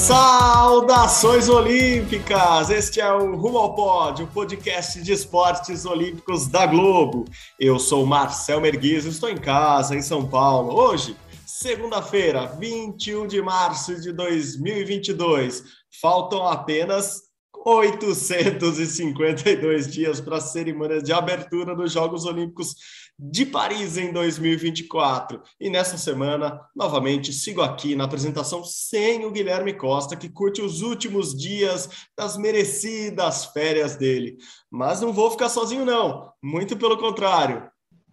Saudações olímpicas! Este é o Rumo ao Pódio, o podcast de esportes olímpicos da Globo. Eu sou Marcel Merguiz, estou em casa, em São Paulo. Hoje, segunda-feira, 21 de março de 2022. Faltam apenas 852 dias para a cerimônia de abertura dos Jogos Olímpicos de Paris em 2024. E nessa semana, novamente, sigo aqui na apresentação sem o Guilherme Costa, que curte os últimos dias das merecidas férias dele. Mas não vou ficar sozinho, não. Muito pelo contrário.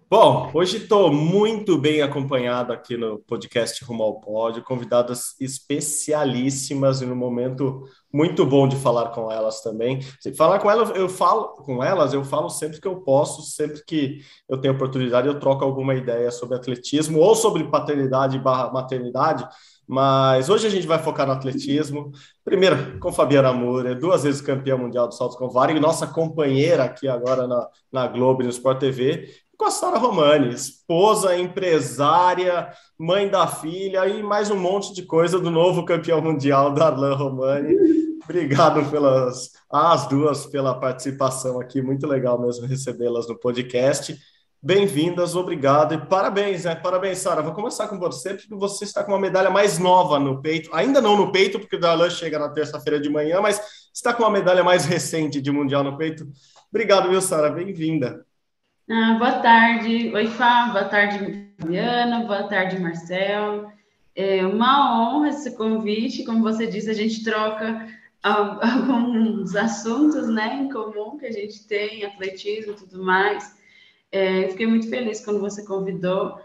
Bom, hoje estou muito bem acompanhado aqui no podcast Rumo ao Pódio, convidadas especialíssimas e no momento muito bom de falar com elas também. Falar com elas, eu falo com elas, eu falo sempre que eu posso, sempre que eu tenho oportunidade, eu troco alguma ideia sobre atletismo ou sobre paternidade barra maternidade. Mas hoje a gente vai focar no atletismo. Primeiro, com Fabiana Moura, duas vezes campeã mundial do salto com vara e nossa companheira aqui agora na, na Globo e no Sport TV com a Sara Romani, esposa, empresária, mãe da filha e mais um monte de coisa do novo campeão mundial, Darlan Romani. Obrigado pelas as duas pela participação aqui, muito legal mesmo recebê-las no podcast. Bem-vindas, obrigado e parabéns, né? Parabéns, Sara. Vou começar com você, porque você está com uma medalha mais nova no peito. Ainda não no peito, porque o Darlan chega na terça-feira de manhã, mas está com uma medalha mais recente de Mundial no peito. Obrigado, viu, Sara? Bem-vinda. Ah, boa tarde. Oi, Fá. Boa tarde, Fabiana. Boa tarde, Marcel. É uma honra esse convite. Como você disse, a gente troca alguns assuntos né, em comum que a gente tem, atletismo e tudo mais. É, fiquei muito feliz quando você convidou.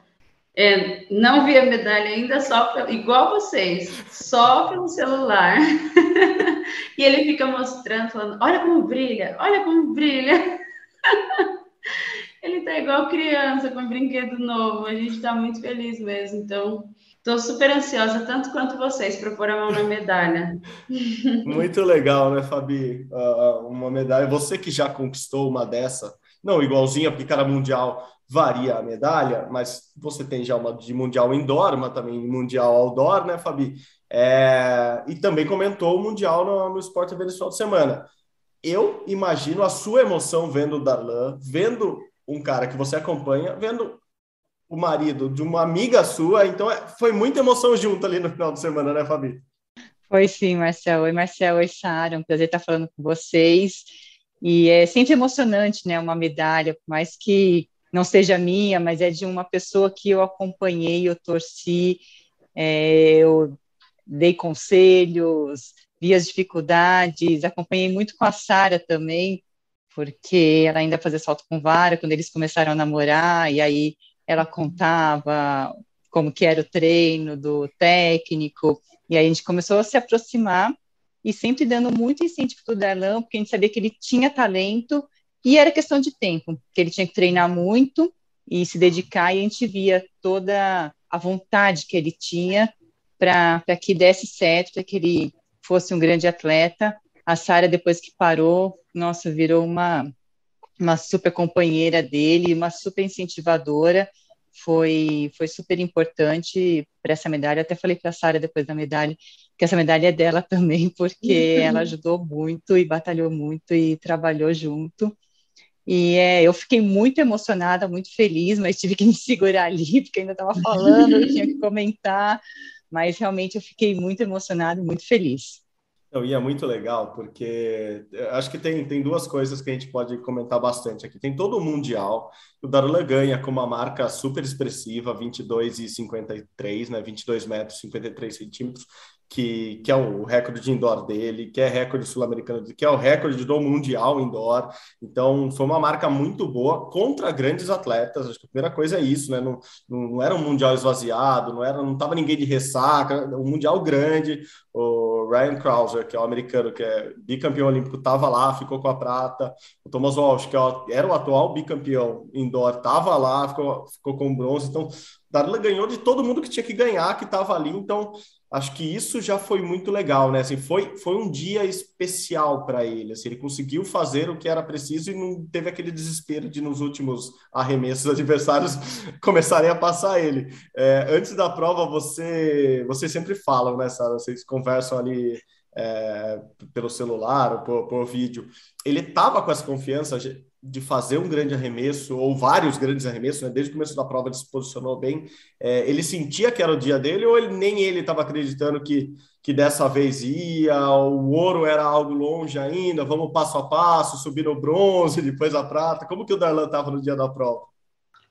É, não vi a medalha ainda, só igual vocês, só pelo celular. e ele fica mostrando, falando: olha como brilha, olha como brilha. Ele tá igual criança com um brinquedo novo. A gente tá muito feliz mesmo. Então, tô super ansiosa, tanto quanto vocês, para pôr a mão na medalha. Muito legal, né, Fabi? Uh, uma medalha. Você que já conquistou uma dessa, não igualzinha, porque cada mundial varia a medalha, mas você tem já uma de mundial indoor, uma também mundial outdoor, né, Fabi? É... E também comentou o mundial no, no Sport TV final de semana. Eu imagino a sua emoção vendo o Darlan, vendo um cara que você acompanha vendo o marido de uma amiga sua, então é, foi muita emoção junto ali no final de semana, né, Fabi? Foi sim, Marcel. Oi, Marcel. Oi, Sara. Um prazer estar falando com vocês. E é sempre emocionante, né, uma medalha, por mais que não seja minha, mas é de uma pessoa que eu acompanhei, eu torci, é, eu dei conselhos, vi as dificuldades, acompanhei muito com a Sara também, porque ela ainda fazia salto com vara quando eles começaram a namorar, e aí ela contava como que era o treino do técnico, e aí a gente começou a se aproximar, e sempre dando muito incentivo para o Darlan, porque a gente sabia que ele tinha talento, e era questão de tempo, que ele tinha que treinar muito e se dedicar, e a gente via toda a vontade que ele tinha para que desse certo, para que ele fosse um grande atleta, a Sara, depois que parou, nossa, virou uma, uma super companheira dele, uma super incentivadora. Foi, foi super importante para essa medalha. Até falei para a Sara depois da medalha que essa medalha é dela também, porque ela ajudou muito e batalhou muito e trabalhou junto. E é, eu fiquei muito emocionada, muito feliz, mas tive que me segurar ali, porque ainda estava falando, eu tinha que comentar, mas realmente eu fiquei muito emocionada e muito feliz. Não, e é muito legal, porque acho que tem, tem duas coisas que a gente pode comentar bastante aqui. Tem todo o Mundial, o Darlan ganha com uma marca super expressiva, 22 e 53, né? 22 metros, 53 centímetros, que, que é o recorde de indoor dele, que é recorde sul-americano, que é o recorde do Mundial indoor. Então, foi uma marca muito boa contra grandes atletas. Acho que a primeira coisa é isso, né? Não, não, era um Mundial esvaziado, não era, não estava ninguém de ressaca, um Mundial grande. O Ryan Krauser, que é o americano, que é bicampeão olímpico, estava lá, ficou com a prata. O Thomas Walsh, que é era o atual bicampeão indoor, estava lá, ficou, ficou com bronze. Então, Darla ganhou de todo mundo que tinha que ganhar, que estava ali. Então, acho que isso já foi muito legal, né? Assim, foi, foi um dia especial para ele. Assim, ele conseguiu fazer o que era preciso e não teve aquele desespero de nos últimos arremessos adversários começarem a passar ele. É, antes da prova, você, vocês sempre falam, né, Sara? Vocês conversam ali é, pelo celular ou por, por vídeo. Ele estava com essa confiança de fazer um grande arremesso, ou vários grandes arremessos, né? desde o começo da prova ele se posicionou bem. É, ele sentia que era o dia dele, ou ele, nem ele estava acreditando que, que dessa vez ia, o ouro era algo longe ainda, vamos passo a passo, subir no bronze, depois a prata. Como que o Darlan estava no dia da prova?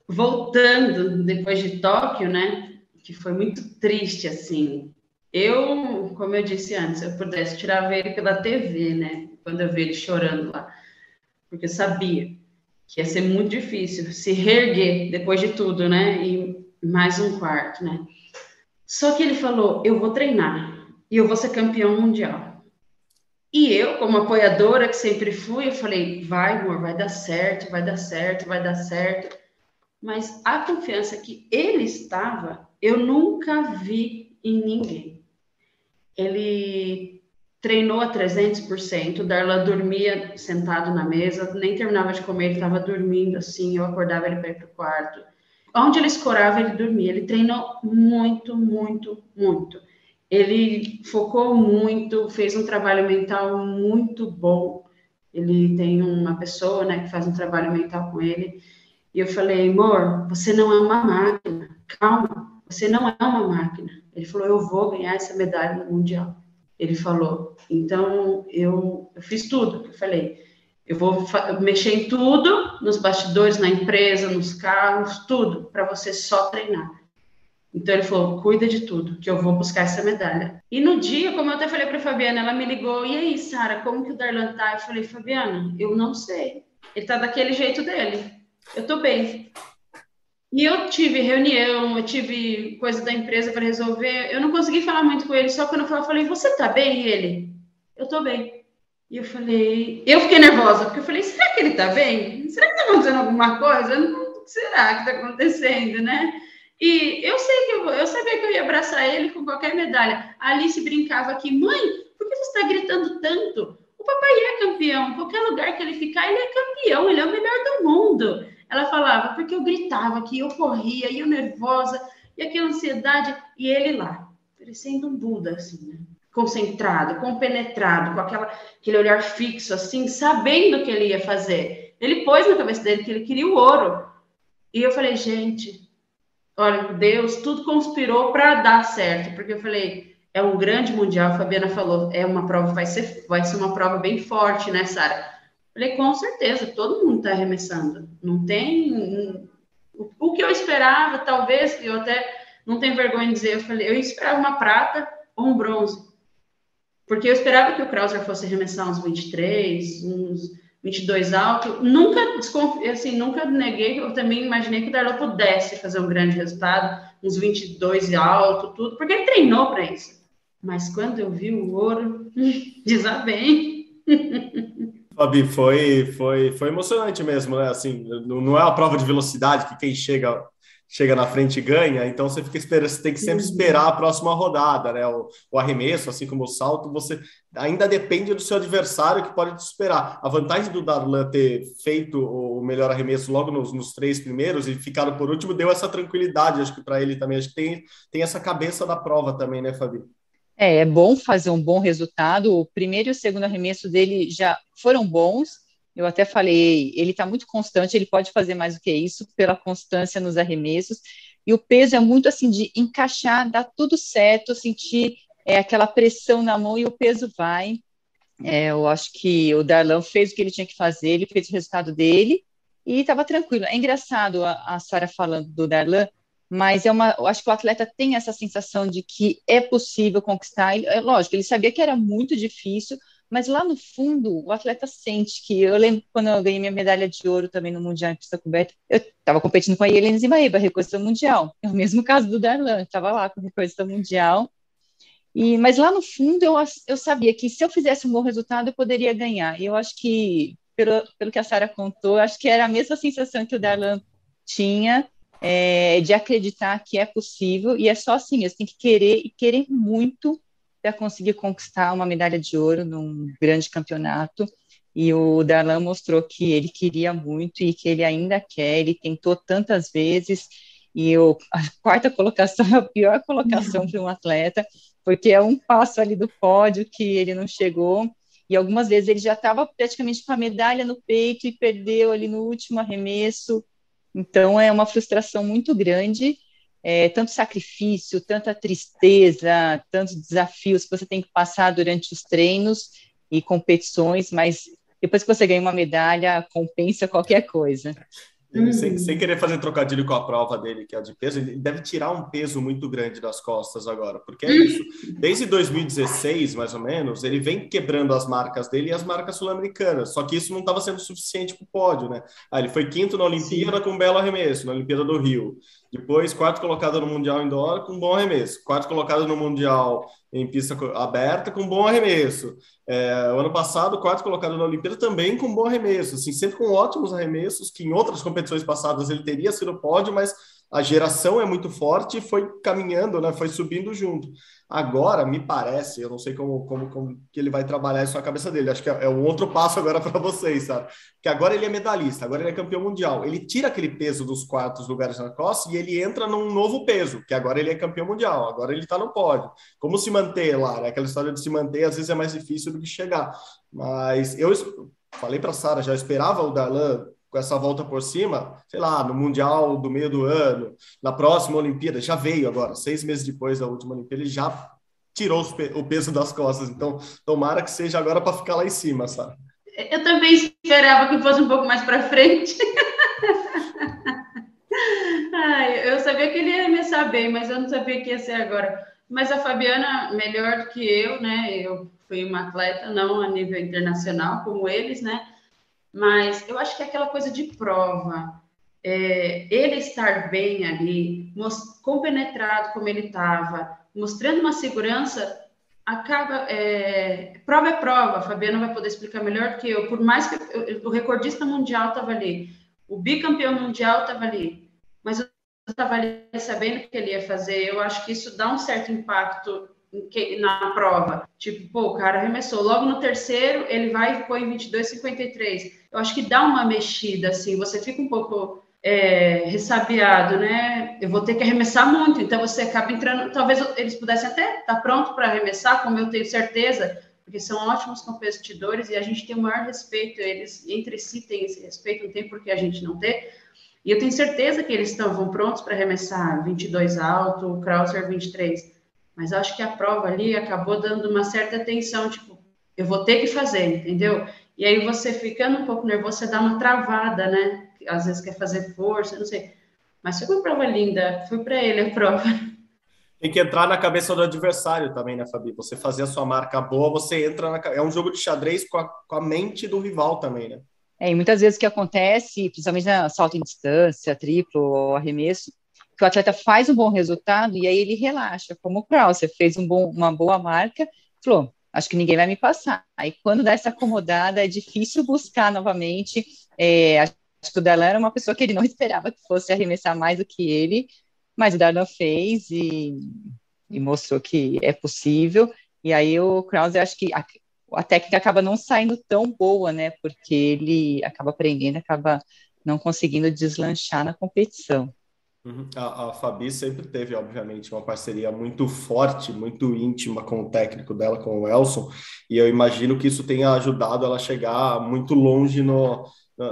Voltando depois de Tóquio, né? Que foi muito triste, assim. Eu, como eu disse antes, eu pudesse tirar ele pela TV, né? Quando eu vi ele chorando lá porque sabia que ia ser muito difícil se reerguer depois de tudo, né? E mais um quarto, né? Só que ele falou: eu vou treinar e eu vou ser campeão mundial. E eu, como apoiadora que sempre fui, eu falei: vai, amor, vai dar certo, vai dar certo, vai dar certo. Mas a confiança que ele estava, eu nunca vi em ninguém. Ele treinou a 300%, Darla dormia sentado na mesa, nem terminava de comer, ele estava dormindo assim, eu acordava ele para ir para o quarto. Onde ele escorava, ele dormia. Ele treinou muito, muito, muito. Ele focou muito, fez um trabalho mental muito bom. Ele tem uma pessoa, né, que faz um trabalho mental com ele. E eu falei, amor, você não é uma máquina. Calma, você não é uma máquina. Ele falou, eu vou ganhar essa medalha no mundial. Ele falou. Então, eu, eu fiz tudo. Eu falei, eu vou mexer em tudo, nos bastidores, na empresa, nos carros, tudo, para você só treinar. Então ele falou: cuida de tudo, que eu vou buscar essa medalha. E no dia, como eu até falei para Fabiana, ela me ligou: e aí, Sara, como que o Darlan tá? Eu falei: Fabiana, eu não sei. Ele tá daquele jeito dele. Eu tô bem. E eu tive reunião, eu tive coisa da empresa para resolver. Eu não consegui falar muito com ele, só quando eu falei, eu falei, você tá bem? Ele, eu tô bem. E eu falei, eu fiquei nervosa, porque eu falei, será que ele tá bem? Será que tá acontecendo alguma coisa? Não, será que tá acontecendo, né? E eu sei que eu, eu sabia que eu ia abraçar ele com qualquer medalha. A Alice brincava aqui, mãe, por que você está gritando tanto? O papai é campeão, qualquer lugar que ele ficar, ele é campeão, ele é o melhor do mundo. Ela falava, porque eu gritava que eu corria, e eu nervosa, e aquela ansiedade, e ele lá, parecendo um Buda, assim, né? concentrado, compenetrado, com aquela, aquele olhar fixo, assim, sabendo o que ele ia fazer. Ele pôs na cabeça dele que ele queria o ouro. E eu falei, gente, olha, Deus, tudo conspirou para dar certo, porque eu falei, é um grande mundial, a Fabiana falou, é uma prova, vai ser, vai ser uma prova bem forte, né, Sara? Falei, com certeza, todo mundo está arremessando. Não tem. O que eu esperava, talvez, eu até não tenho vergonha de dizer, eu falei, eu esperava uma prata ou um bronze. Porque eu esperava que o Krauser fosse arremessar uns 23, uns 22 alto. Nunca assim, nunca neguei, eu também imaginei que o Darlan pudesse fazer um grande resultado, uns 22 alto, tudo, porque ele treinou para isso. Mas quando eu vi o ouro, desabei. Fabi, foi, foi, foi emocionante mesmo, né? Assim, não é uma prova de velocidade que quem chega chega na frente e ganha, então você fica esperando, você tem que sempre esperar a próxima rodada, né? O, o, arremesso, assim como o salto, você ainda depende do seu adversário que pode te esperar. A vantagem do Darlan ter feito o melhor arremesso logo nos, nos três primeiros e ficado por último deu essa tranquilidade, acho que para ele também. Acho que tem, tem essa cabeça da prova também, né, Fabi? É, é bom fazer um bom resultado. O primeiro e o segundo arremesso dele já foram bons. Eu até falei, ele está muito constante, ele pode fazer mais do que isso pela constância nos arremessos. E o peso é muito assim de encaixar, dar tudo certo, sentir é, aquela pressão na mão e o peso vai. É, eu acho que o Darlan fez o que ele tinha que fazer, ele fez o resultado dele e estava tranquilo. É engraçado a, a Sara falando do Darlan, mas é uma, eu acho que o atleta tem essa sensação de que é possível conquistar. É lógico, ele sabia que era muito difícil, mas lá no fundo o atleta sente que eu lembro quando eu ganhei minha medalha de ouro também no mundial em pista coberta, eu estava competindo com a Helena Zimaíba, recordista mundial. É o mesmo caso do Darlan, estava lá com recordista mundial. E, mas lá no fundo eu, eu sabia que se eu fizesse um bom resultado eu poderia ganhar. E eu acho que, pelo, pelo que a Sara contou, acho que era a mesma sensação que o Darlan tinha é, de acreditar que é possível. E é só assim, você tem que querer e querer muito para conseguir conquistar uma medalha de ouro num grande campeonato. E o Darlan mostrou que ele queria muito e que ele ainda quer. Ele tentou tantas vezes e o, a quarta colocação é a pior colocação para um atleta, porque é um passo ali do pódio que ele não chegou. E algumas vezes ele já estava praticamente com a medalha no peito e perdeu ali no último arremesso. Então é uma frustração muito grande, é, tanto sacrifício, tanta tristeza, tantos desafios que você tem que passar durante os treinos e competições, mas depois que você ganha uma medalha, compensa qualquer coisa. Ele, uhum. sem, sem, querer fazer trocadilho com a prova dele, que é de peso, ele deve tirar um peso muito grande das costas agora, porque é isso. Desde 2016, mais ou menos, ele vem quebrando as marcas dele e as marcas sul-americanas, só que isso não estava sendo suficiente para o pódio, né? Ah, ele foi quinto na Olimpíada Sim. com um belo arremesso, na Olimpíada do Rio. Depois, quarto colocado no Mundial Indoor com bom arremesso. Quarto colocado no Mundial em pista aberta com bom arremesso. É, o ano passado, quarto colocado na Olimpíada também com bom arremesso. Assim, sempre com ótimos arremessos, que em outras competições passadas ele teria sido pódio, mas a geração é muito forte e foi caminhando, né? Foi subindo junto. Agora, me parece, eu não sei como, como, como que ele vai trabalhar isso na cabeça dele. Acho que é, é um outro passo agora para vocês, sabe? Que agora ele é medalhista, agora ele é campeão mundial. Ele tira aquele peso dos quartos lugares na costa e ele entra num novo peso, que agora ele é campeão mundial, agora ele está no pódio. Como se manter lá? Né? Aquela história de se manter às vezes é mais difícil do que chegar. Mas eu falei para Sara, já esperava o Darlan com essa volta por cima, sei lá, no Mundial do meio do ano, na próxima Olimpíada, já veio agora, seis meses depois da última Olimpíada, ele já tirou o peso das costas. Então, tomara que seja agora para ficar lá em cima, sabe? Eu também esperava que fosse um pouco mais para frente. Ai, eu sabia que ele ia arremessar bem, mas eu não sabia que ia ser agora. Mas a Fabiana, melhor do que eu, né? Eu fui uma atleta, não a nível internacional como eles, né? Mas eu acho que é aquela coisa de prova. É, ele estar bem ali, compenetrado como ele estava, mostrando uma segurança, acaba. É, prova é prova, a Fabiana vai poder explicar melhor do que eu. Por mais que eu, o recordista mundial estava ali, o bicampeão mundial estava ali, mas eu estava ali sabendo o que ele ia fazer. Eu acho que isso dá um certo impacto na prova. Tipo, pô, o cara arremessou. Logo no terceiro, ele vai e põe 22,53. Eu acho que dá uma mexida, assim, você fica um pouco é, ressabiado, né? Eu vou ter que arremessar muito, então você acaba entrando. Talvez eles pudessem até estar tá pronto para arremessar, como eu tenho certeza, porque são ótimos competidores e a gente tem o maior respeito. Eles entre si têm esse respeito, não tem por que a gente não ter. E eu tenho certeza que eles estão prontos para arremessar 22 alto, Krauser 23 mas acho que a prova ali acabou dando uma certa tensão, tipo, eu vou ter que fazer, entendeu? E aí você ficando um pouco nervoso, você dá uma travada, né? Às vezes quer fazer força, não sei. Mas foi uma prova linda, foi para ele a prova. Tem que entrar na cabeça do adversário também, né, Fabi? Você fazer a sua marca boa, você entra na. É um jogo de xadrez com a, com a mente do rival também, né? É, e muitas vezes o que acontece, principalmente na salto em distância, triplo ou arremesso, que o atleta faz um bom resultado e aí ele relaxa, como o Krause fez um bom, uma boa marca, falou, acho que ninguém vai me passar. Aí quando dá essa acomodada, é difícil buscar novamente. É, acho que o Darlan era uma pessoa que ele não esperava que fosse arremessar mais do que ele, mas o Darlan fez e, e mostrou que é possível. E aí o Krause, acho que a, a técnica acaba não saindo tão boa, né? Porque ele acaba aprendendo, acaba não conseguindo deslanchar na competição. Uhum. A, a Fabi sempre teve, obviamente, uma parceria muito forte, muito íntima com o técnico dela, com o Elson, e eu imagino que isso tenha ajudado ela a chegar muito longe no,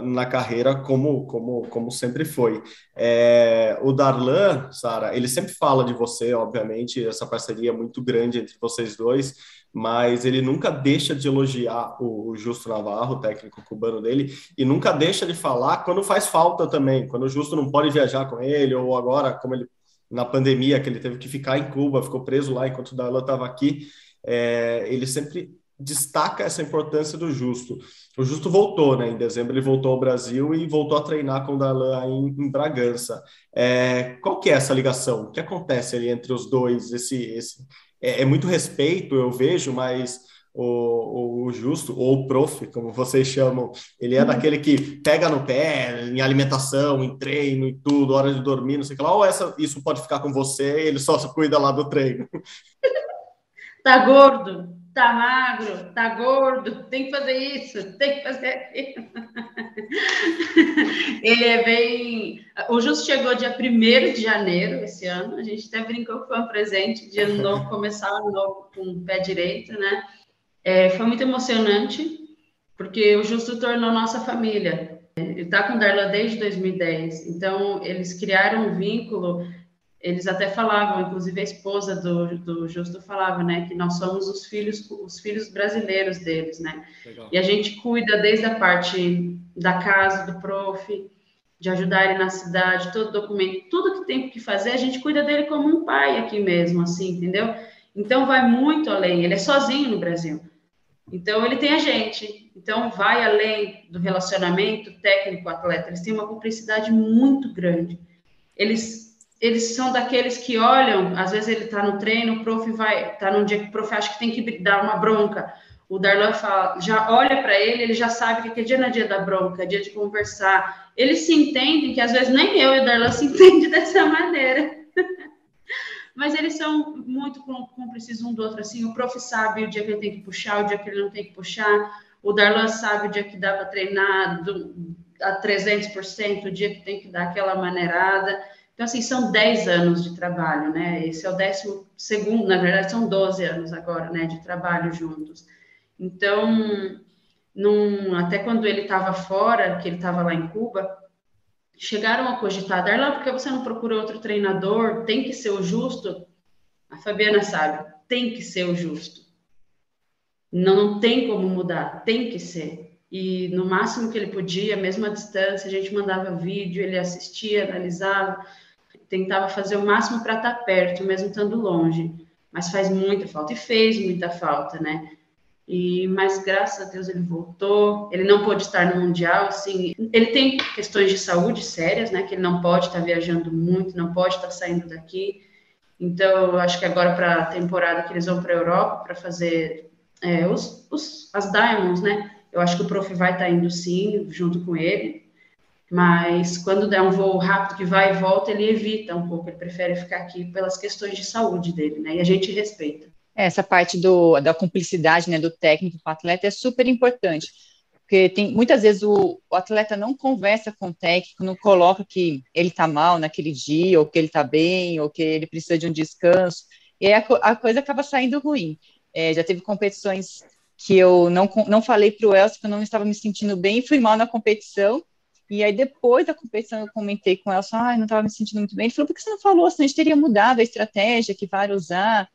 na carreira como, como, como sempre foi. É, o Darlan, Sara, ele sempre fala de você, obviamente, essa parceria muito grande entre vocês dois, mas ele nunca deixa de elogiar o, o Justo Navarro, o técnico cubano dele, e nunca deixa de falar quando faz falta também, quando o Justo não pode viajar com ele, ou agora, como ele na pandemia, que ele teve que ficar em Cuba, ficou preso lá enquanto o Darlan estava aqui, é, ele sempre destaca essa importância do Justo. O Justo voltou, né? Em dezembro ele voltou ao Brasil e voltou a treinar com o Darlan em, em Bragança. É, qual que é essa ligação? O que acontece ali entre os dois? Esse, esse, é, é muito respeito, eu vejo, mas o, o, Justo, ou o prof, como vocês chamam, ele é uhum. daquele que pega no pé em alimentação, em treino e tudo, hora de dormir, não sei o que lá, ou essa, isso pode ficar com você, ele só se cuida lá do treino. Tá gordo, tá magro, tá gordo, tem que fazer isso, tem que fazer aquilo. Ele é bem. O Justo chegou dia 1 de janeiro esse ano, a gente até brincou que foi um presente de ano novo, começar o ano novo com o pé direito, né? É, foi muito emocionante, porque o Justo tornou nossa família. Ele está com Darla desde 2010, então eles criaram um vínculo. Eles até falavam, inclusive a esposa do, do Justo falava, né, que nós somos os filhos, os filhos brasileiros deles, né? Legal. E a gente cuida desde a parte da casa do prof, de ajudar ele na cidade, todo documento, tudo que tem que fazer, a gente cuida dele como um pai aqui mesmo, assim, entendeu? Então vai muito além. Ele é sozinho no Brasil. Então, ele tem a gente. Então, vai além do relacionamento técnico-atleta. Eles têm uma cumplicidade muito grande. Eles, eles são daqueles que olham, às vezes ele está no treino, o prof vai, está num dia que o prof acha que tem que dar uma bronca. O Darlan fala, já olha para ele, ele já sabe que aquele dia não é dia da bronca, é dia de conversar. Eles se entendem que às vezes nem eu e o Darlan se entendem dessa maneira mas eles são muito cúmplices um do outro, assim, o prof sabe o dia que ele tem que puxar, o dia que ele não tem que puxar, o Darlan sabe o dia que dá para treinar do, a 300%, o dia que tem que dar aquela maneirada, então, assim, são 10 anos de trabalho, né, esse é o décimo segundo, na verdade, são 12 anos agora, né, de trabalho juntos, então, num, até quando ele estava fora, que ele estava lá em Cuba, chegaram a cogitar, Darlan, por que você não procura outro treinador? Tem que ser o justo? A Fabiana sabe, tem que ser o justo. Não, não tem como mudar, tem que ser. E no máximo que ele podia, mesmo à distância, a gente mandava vídeo, ele assistia, analisava, tentava fazer o máximo para estar perto, mesmo estando longe. Mas faz muita falta, e fez muita falta, né? E, mas graças a Deus ele voltou. Ele não pôde estar no mundial, assim. Ele tem questões de saúde sérias, né? Que ele não pode estar viajando muito, não pode estar saindo daqui. Então, eu acho que agora para a temporada que eles vão para a Europa para fazer é, os, os, as Diamonds, né? Eu acho que o prof vai estar indo sim, junto com ele. Mas quando der um voo rápido que vai e volta, ele evita um pouco, ele prefere ficar aqui pelas questões de saúde dele, né? E a gente respeita. Essa parte do, da cumplicidade né, do técnico com o atleta é super importante, porque tem, muitas vezes o, o atleta não conversa com o técnico, não coloca que ele está mal naquele dia, ou que ele está bem, ou que ele precisa de um descanso, e aí a, a coisa acaba saindo ruim. É, já teve competições que eu não, não falei para o Elcio que eu não estava me sentindo bem fui mal na competição, e aí, depois da competição, eu comentei com ela, ah, não estava me sentindo muito bem. Ele falou, por que você não falou? Senão a gente teria mudado a estratégia que vai usar.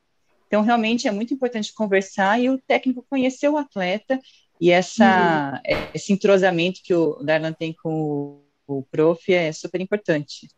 Então, realmente é muito importante conversar e o técnico conhecer o atleta e essa, uhum. esse entrosamento que o Darlan tem com o, o prof é super importante.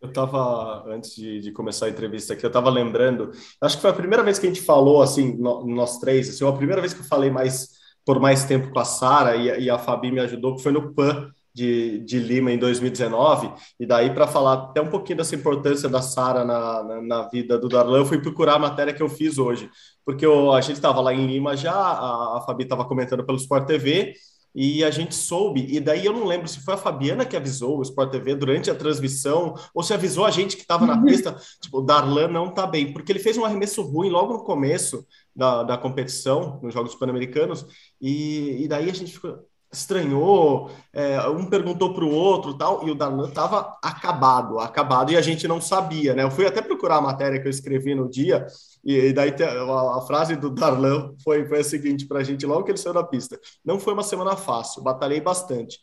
Eu estava, antes de, de, começar a entrevista aqui, eu estava lembrando, acho que foi a primeira vez que a gente falou, assim, no, nós três, assim, a primeira vez que eu falei mais por mais tempo com a Sara e, e, a Fabi me ajudou, que foi no PAN, de, de Lima em 2019, e daí para falar até um pouquinho dessa importância da Sara na, na, na, vida do Darlan, eu fui procurar a matéria que eu fiz hoje, porque eu, a gente estava lá em Lima já, a, a Fabi estava comentando pelo Sport TV, e a gente soube, e daí eu não lembro se foi a Fabiana que avisou o Sport TV durante a transmissão, ou se avisou a gente que estava na pista, tipo, o Darlan não tá bem, porque ele fez um arremesso ruim logo no começo da, da competição, nos Jogos Pan-Americanos, e, e daí a gente ficou, estranhou, é, um perguntou para o outro tal, e o Darlan estava acabado, acabado, e a gente não sabia, né? Eu fui até procurar a matéria que eu escrevi no dia, e daí a, a frase do Darlan foi, foi a seguinte para a gente, logo que ele saiu da pista: não foi uma semana fácil, batalhei bastante.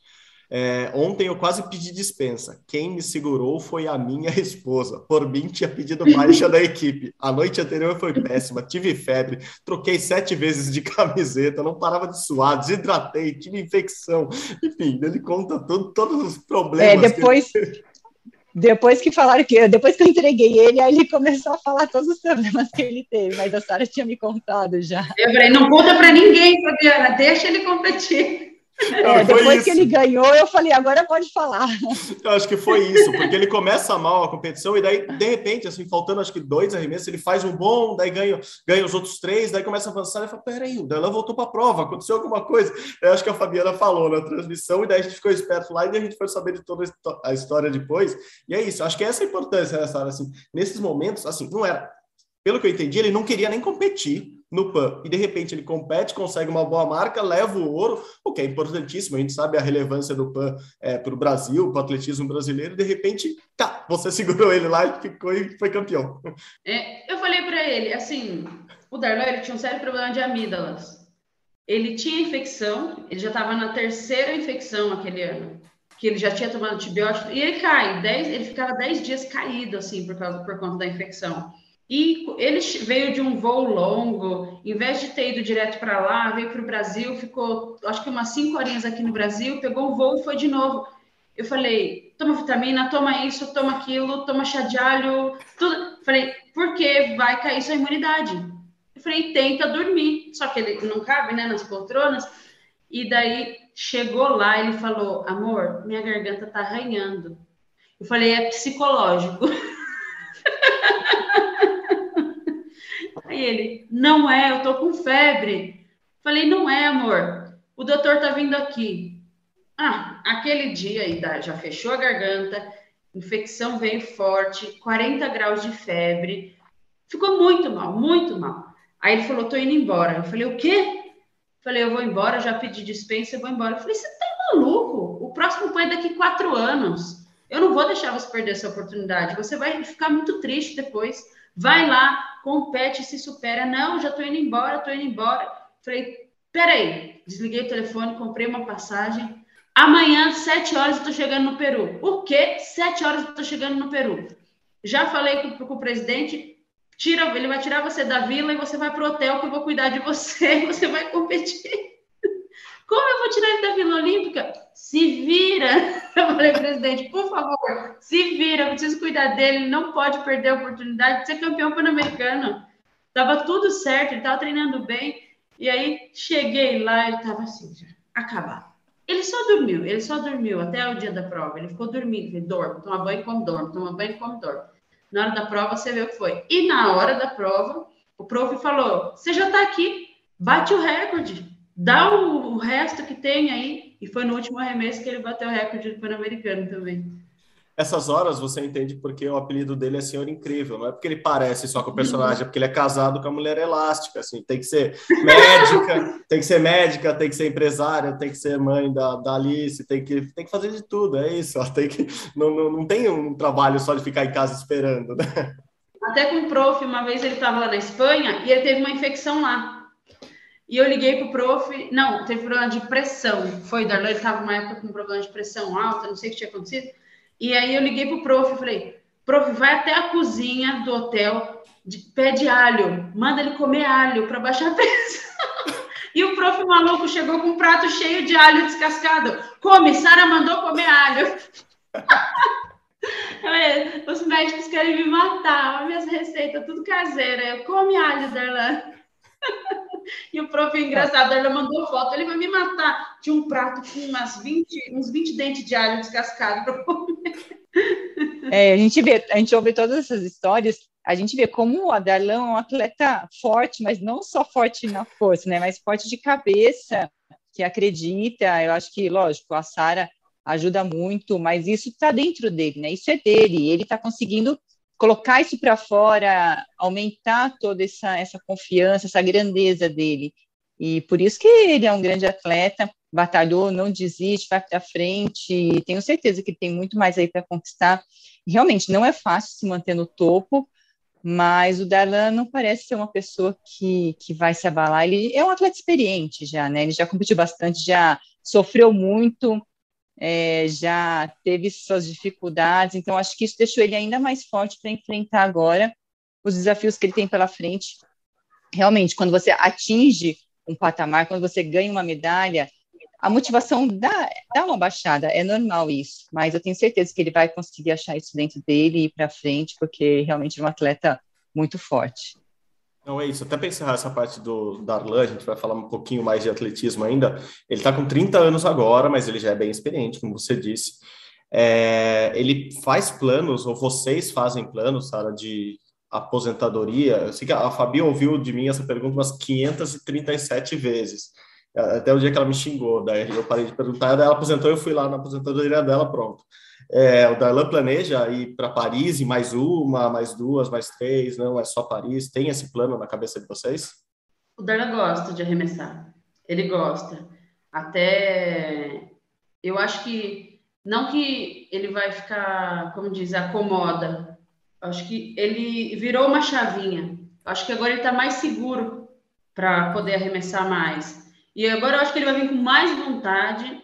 É, ontem eu quase pedi dispensa. Quem me segurou foi a minha esposa. Por mim, tinha pedido baixa da equipe. A noite anterior foi péssima, tive febre, troquei sete vezes de camiseta, não parava de suar, desidratei, tive infecção. Enfim, ele conta tudo, todos os problemas. É, depois. Que... Depois que falaram que depois que eu entreguei ele, aí ele começou a falar todos os problemas que ele teve, mas a Sara tinha me contado já. Eu falei, não conta para ninguém, Fabiana, deixa ele competir. É, depois que ele ganhou, eu falei, agora pode falar. Eu acho que foi isso, porque ele começa mal a competição e daí, de repente, assim, faltando acho que dois arremessos, ele faz um bom, daí ganha, ganha os outros três, daí começa a avançar e fala, peraí, o Darlan voltou para a prova, aconteceu alguma coisa. Eu acho que a Fabiana falou na transmissão e daí a gente ficou esperto lá e a gente foi saber de toda a história depois. E é isso, acho que essa é a importância nessa hora, assim, nesses momentos, assim, não era, pelo que eu entendi, ele não queria nem competir, no PAN e de repente ele compete, consegue uma boa marca, leva o ouro, o que é importantíssimo. A gente sabe a relevância do PAN é, para o Brasil, para o atletismo brasileiro. De repente, tá, você segurou ele lá e ficou e foi campeão. É, eu falei para ele assim: o Darlan ele tinha um sério problema de amígdalas. Ele tinha infecção, ele já estava na terceira infecção aquele ano, que ele já tinha tomado antibiótico, e ele cai, dez, ele ficava 10 dias caído, assim, por, causa, por conta da infecção. E ele veio de um voo longo, em vez de ter ido direto para lá, veio para o Brasil, ficou acho que umas cinco horinhas aqui no Brasil, pegou o voo e foi de novo. Eu falei, toma vitamina, toma isso, toma aquilo, toma chá de alho, tudo. Falei, porque vai cair sua imunidade. Eu falei, tenta dormir. Só que ele não cabe, né, nas poltronas. E daí chegou lá, ele falou, amor, minha garganta tá arranhando. Eu falei, é psicológico. Aí ele, não é, eu tô com febre. Falei, não é, amor. O doutor tá vindo aqui. Ah, aquele dia aí já fechou a garganta, infecção veio forte, 40 graus de febre. Ficou muito mal, muito mal. Aí ele falou, tô indo embora. Eu falei, o quê? Falei, eu vou embora, já pedi dispensa, eu vou embora. Eu falei, você tá maluco? O próximo pai é daqui quatro anos. Eu não vou deixar você perder essa oportunidade. Você vai ficar muito triste depois. Vai lá, compete, se supera. Não, já tô indo embora, tô indo embora. Falei, peraí. Desliguei o telefone, comprei uma passagem. Amanhã, sete horas, eu tô chegando no Peru. O quê? Sete horas eu tô chegando no Peru. Já falei com, com o presidente, tira, ele vai tirar você da vila e você vai pro hotel que eu vou cuidar de você, você vai competir. Como eu vou tirar ele da Vila Olímpica? Se vira. Eu falei, presidente, por favor, se vira, eu preciso cuidar dele, ele não pode perder a oportunidade de ser campeão pan-americano. Tava tudo certo, ele tava treinando bem. E aí cheguei lá, ele tava assim, já, acabado. Ele só dormiu, ele só dormiu até o dia da prova. Ele ficou dormindo, ele dorme, toma banho, come, dorme, toma banho, come, dorme. Na hora da prova, você vê o que foi. E na hora da prova, o prof falou: Você já tá aqui, bate o recorde dá o, o, resto que tem aí. E foi no último arremesso que ele bateu o recorde do Pan-Americano também. Essas horas você entende porque o apelido dele é Senhor Incrível, não é porque ele parece só com o personagem, é porque ele é casado com a mulher elástica, assim, tem que ser médica, tem que ser médica, tem que ser empresária, tem que ser mãe da, da Alice, tem que, tem que fazer de tudo, é isso, tem que, não, não, não tem um trabalho só de ficar em casa esperando, né? Até com o prof, uma vez ele estava lá na Espanha e ele teve uma infecção lá. E eu liguei pro prof, não, teve problema de pressão. Foi, Darlan estava uma época com problema de pressão alta, não sei o que tinha acontecido. E aí eu liguei pro prof e falei, prof, vai até a cozinha do hotel, de, pede alho, manda ele comer alho para baixar a pressão. e o prof maluco chegou com um prato cheio de alho descascado. Come, Sara mandou comer alho. Os médicos querem me matar, minhas receitas, tudo caseira. Eu come alho, Darlan. E o prof, engraçado, ele mandou foto, ele vai me matar. Tinha um prato com umas 20, uns 20 dentes de alho descascado para comer. É, a gente vê, a gente ouve todas essas histórias, a gente vê como o Darlan é um atleta forte, mas não só forte na força, né, mas forte de cabeça, que acredita. Eu acho que, lógico, a Sara ajuda muito, mas isso está dentro dele, né? Isso é dele. Ele está conseguindo colocar isso para fora, aumentar toda essa, essa confiança, essa grandeza dele. E por isso que ele é um grande atleta, batalhou, não desiste, vai para frente, tenho certeza que tem muito mais aí para conquistar. Realmente não é fácil se manter no topo, mas o Darlan não parece ser uma pessoa que, que vai se abalar. Ele é um atleta experiente já, né? Ele já competiu bastante, já sofreu muito, é, já teve suas dificuldades, então acho que isso deixou ele ainda mais forte para enfrentar agora os desafios que ele tem pela frente. Realmente, quando você atinge um patamar, quando você ganha uma medalha, a motivação dá, dá uma baixada, é normal isso, mas eu tenho certeza que ele vai conseguir achar isso dentro dele e ir para frente, porque realmente é um atleta muito forte. Não, é isso. Até para encerrar essa parte do Darlan, a gente vai falar um pouquinho mais de atletismo ainda. Ele está com 30 anos agora, mas ele já é bem experiente, como você disse. É, ele faz planos, ou vocês fazem planos, Sara, de aposentadoria? Eu sei que a Fabi ouviu de mim essa pergunta umas 537 vezes. Até o dia que ela me xingou, daí eu parei de perguntar, ela aposentou, eu fui lá na aposentadoria dela, pronto. É, o Darlan planeja ir para Paris em mais uma, mais duas, mais três, não é só Paris. Tem esse plano na cabeça de vocês? O Darlan gosta de arremessar. Ele gosta. Até eu acho que não que ele vai ficar, como diz, acomoda. Acho que ele virou uma chavinha. Acho que agora ele está mais seguro para poder arremessar mais. E agora eu acho que ele vai vir com mais vontade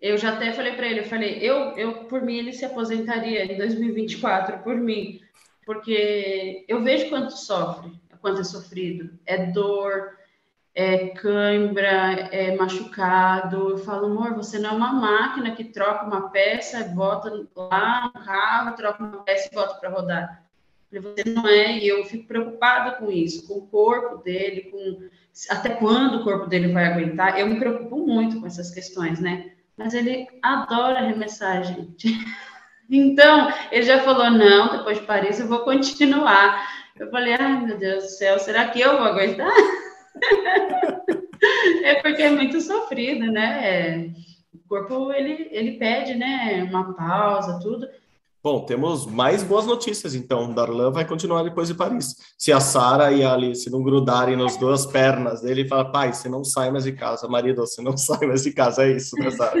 eu já até falei para ele, eu falei, eu, eu por mim ele se aposentaria em 2024 por mim, porque eu vejo quanto sofre, quanto é sofrido, é dor, é cãibra, é machucado. Eu falo, amor, você não é uma máquina que troca uma peça, bota lá no carro, troca uma peça e bota para rodar. Você não é, e eu fico preocupada com isso, com o corpo dele, com até quando o corpo dele vai aguentar. Eu me preocupo muito com essas questões, né? Mas ele adora arremessar, gente. Então, ele já falou: não, depois de Paris eu vou continuar. Eu falei: ai meu Deus do céu, será que eu vou aguentar? é porque é muito sofrido, né? O corpo ele, ele pede, né? Uma pausa, tudo. Bom, temos mais boas notícias, então. Darlan vai continuar depois de Paris. Se a Sara e a Alice não grudarem nas duas pernas dele, ele fala, pai, você não sai mais de casa. Marido, você não sai mais de casa. É isso, né, Sara?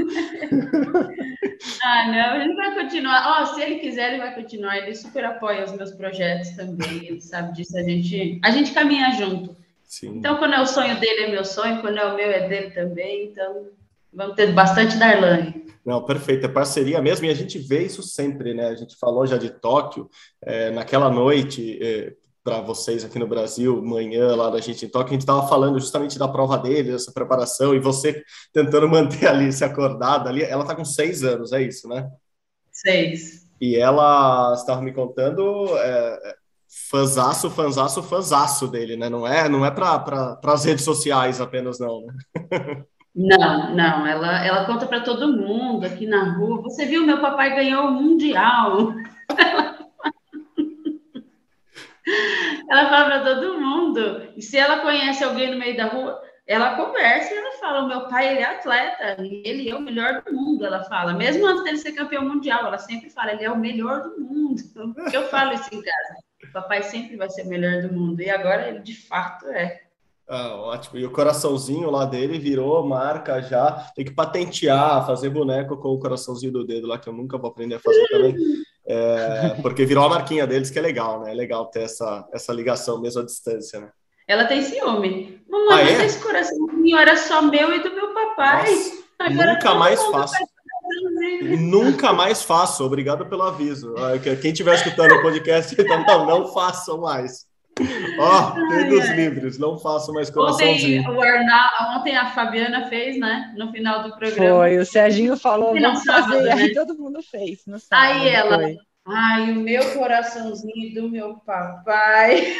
ah, não, ele vai continuar. Oh, se ele quiser, ele vai continuar. Ele super apoia os meus projetos também. Ele sabe disso. A gente, a gente caminha junto. Sim. Então, quando é o sonho dele, é meu sonho. Quando é o meu, é dele também. Então, vamos ter bastante Darlan. Não, perfeito, é parceria mesmo, e a gente vê isso sempre, né? A gente falou já de Tóquio, é, naquela noite, é, para vocês aqui no Brasil, manhã lá da gente em Tóquio, a gente estava falando justamente da prova dele, dessa preparação, e você tentando manter a Alice acordada ali. Ela está com seis anos, é isso, né? Seis. E ela estava me contando. É, fanzaço, fanzaço, fanzaço dele, né? Não é, não é para pra, as redes sociais apenas, não. Né? Não, não, ela, ela conta para todo mundo aqui na rua. Você viu, meu papai ganhou o Mundial. ela fala para todo mundo. E se ela conhece alguém no meio da rua, ela conversa e ela fala: o meu pai ele é atleta, ele é o melhor do mundo. Ela fala, mesmo antes dele ser campeão mundial, ela sempre fala: ele é o melhor do mundo. Eu falo isso em casa: o papai sempre vai ser o melhor do mundo, e agora ele de fato é. Ah, ótimo. E o coraçãozinho lá dele virou marca já. Tem que patentear, fazer boneco com o coraçãozinho do dedo lá, que eu nunca vou aprender a fazer também. É, porque virou a marquinha deles, que é legal, né? É legal ter essa, essa ligação mesmo à distância, né? Ela tem ciúme. Mamãe, ah, é? esse coraçãozinho era só meu e do meu papai. Nossa, nunca mais faço. Nunca mais faço. Obrigado pelo aviso. Quem estiver escutando o podcast, então não, não façam mais. Ó, oh, dedos livres, não faço mais coraçãozinho. Ontem, o Arnaldo, ontem a Fabiana fez, né? No final do programa. Foi, o Serginho falou, vamos fazer, né? aí todo mundo fez. No sábado, aí ela, foi. ai, o meu coraçãozinho do meu papai.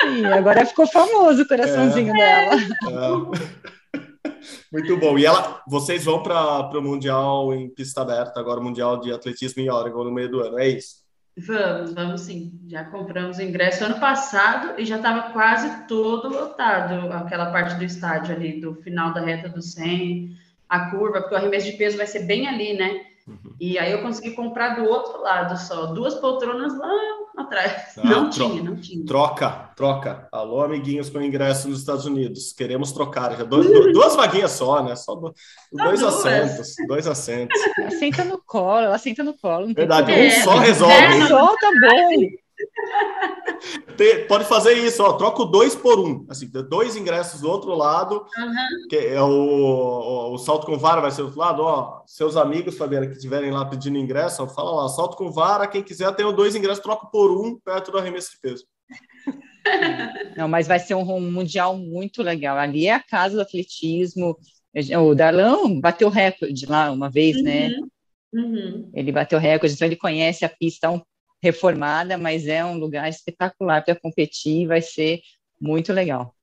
Sim, agora ficou famoso o coraçãozinho é, dela. É. Muito bom. E ela, vocês vão para o Mundial em pista aberta, agora o Mundial de Atletismo em Oregon no meio do ano, é isso? Vamos, vamos sim. Já compramos o ingresso ano passado e já estava quase todo lotado aquela parte do estádio ali, do final da reta do 100, a curva, porque o arremesso de peso vai ser bem ali, né? Uhum. E aí eu consegui comprar do outro lado só, duas poltronas lá atrás. Ah, não tinha, não tinha. Troca, troca. Alô, amiguinhos com ingresso nos Estados Unidos. Queremos trocar. Já dois, duas vaguinhas só, né? Só do, dois duas. assentos. Dois assentos. Assenta no colo, ela senta no colo. Verdade, um só resolve. Um só tá bom. Tem, pode fazer isso, ó, troca o dois por um, assim, dois ingressos do outro lado, uhum. que é o, o, o, salto com vara vai ser do outro lado, ó, seus amigos, Fabiana, que estiverem lá pedindo ingresso, ó, fala lá, salto com vara, quem quiser tem dois ingressos, troca por um, perto do arremesso de peso. Não, mas vai ser um mundial muito legal, ali é a casa do atletismo, o Darlão bateu recorde lá uma vez, né? uhum. né? Uhum. Ele bateu recorde, então ele conhece a pista um reformada, mas é um lugar espetacular para competir, vai ser muito legal.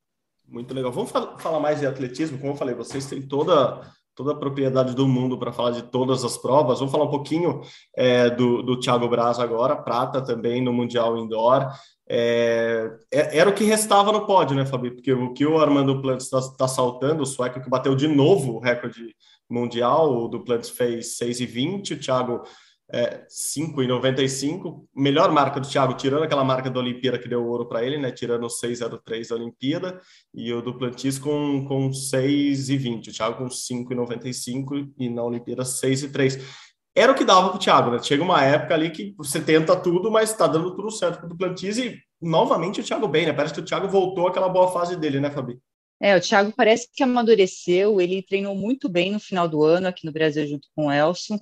Muito legal. Vamos falar mais de atletismo. Como eu falei, vocês têm toda toda a propriedade do mundo para falar de todas as provas. Vamos falar um pouquinho é, do, do Thiago Braz agora, prata também no Mundial Indoor. É, é era o que restava no pódio, né, Fabi? Porque o que o Armando Plantes está tá saltando, o sueco que bateu de novo o recorde mundial, o do Plantes fez 6,20, o Thiago é, 5,95. Melhor marca do Thiago, tirando aquela marca da Olimpíada que deu ouro para ele, né? Tirando 6,03 da Olimpíada. E o Duplantis com, com 6,20. O Thiago com 5,95 e na Olimpíada 6,3. Era o que dava para o Thiago, né? Chega uma época ali que você tenta tudo, mas está dando tudo certo para o Duplantis e novamente o Thiago bem, né? Parece que o Thiago voltou àquela boa fase dele, né, Fabi? É, o Thiago parece que amadureceu, ele treinou muito bem no final do ano aqui no Brasil junto com o Elson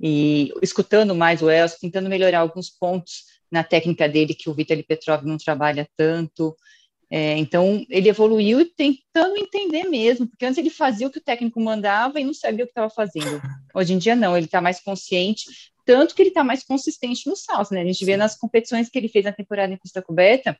e escutando mais o Elcio, tentando melhorar alguns pontos na técnica dele que o Vitaly Petrov não trabalha tanto. É, então, ele evoluiu tentando entender mesmo, porque antes ele fazia o que o técnico mandava e não sabia o que estava fazendo. Hoje em dia, não, ele está mais consciente, tanto que ele está mais consistente no salto, né? A gente vê nas competições que ele fez na temporada em pista coberta,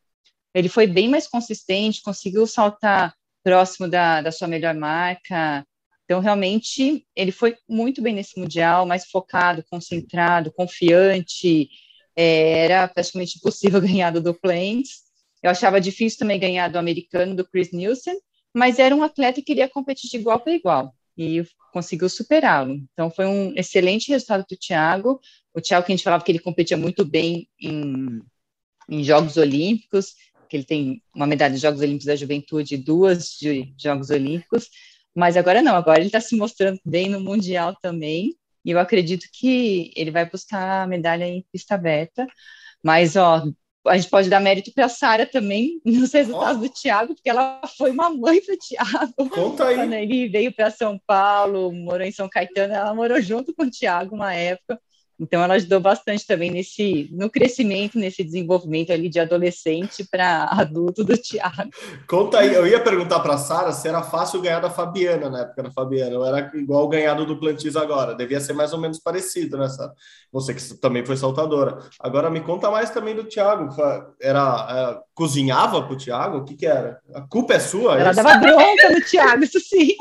ele foi bem mais consistente, conseguiu saltar próximo da, da sua melhor marca, então, realmente, ele foi muito bem nesse Mundial, mais focado, concentrado, confiante. É, era praticamente impossível ganhar do Duplantis. Eu achava difícil também ganhar do americano, do Chris Nielsen, mas era um atleta que queria competir de igual para igual e conseguiu superá-lo. Então, foi um excelente resultado para o Thiago. O Thiago, que a gente falava que ele competia muito bem em, em Jogos Olímpicos, que ele tem uma medalha de Jogos Olímpicos da Juventude e duas de Jogos Olímpicos. Mas agora não, agora ele está se mostrando bem no Mundial também. E eu acredito que ele vai buscar a medalha em pista aberta. Mas, ó, a gente pode dar mérito para a Sara também nos resultados oh. do Thiago, porque ela foi uma mãe para o Thiago. Conta aí. Quando ele veio para São Paulo, morou em São Caetano, ela morou junto com o Thiago uma época. Então, ela ajudou bastante também nesse, no crescimento, nesse desenvolvimento ali de adolescente para adulto do Thiago. Conta aí, eu ia perguntar para a Sara se era fácil ganhar da Fabiana na época da Fabiana, ou era igual ganhado do Plantis agora, devia ser mais ou menos parecido, né, Sara? Você que também foi saltadora. Agora me conta mais também do Thiago, era, era cozinhava para o Thiago? O que que era? A culpa é sua? Ela dava bronca no Thiago, isso sim.